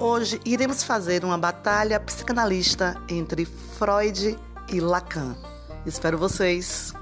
Hoje iremos fazer uma batalha psicanalista entre Freud e Lacan. Espero vocês!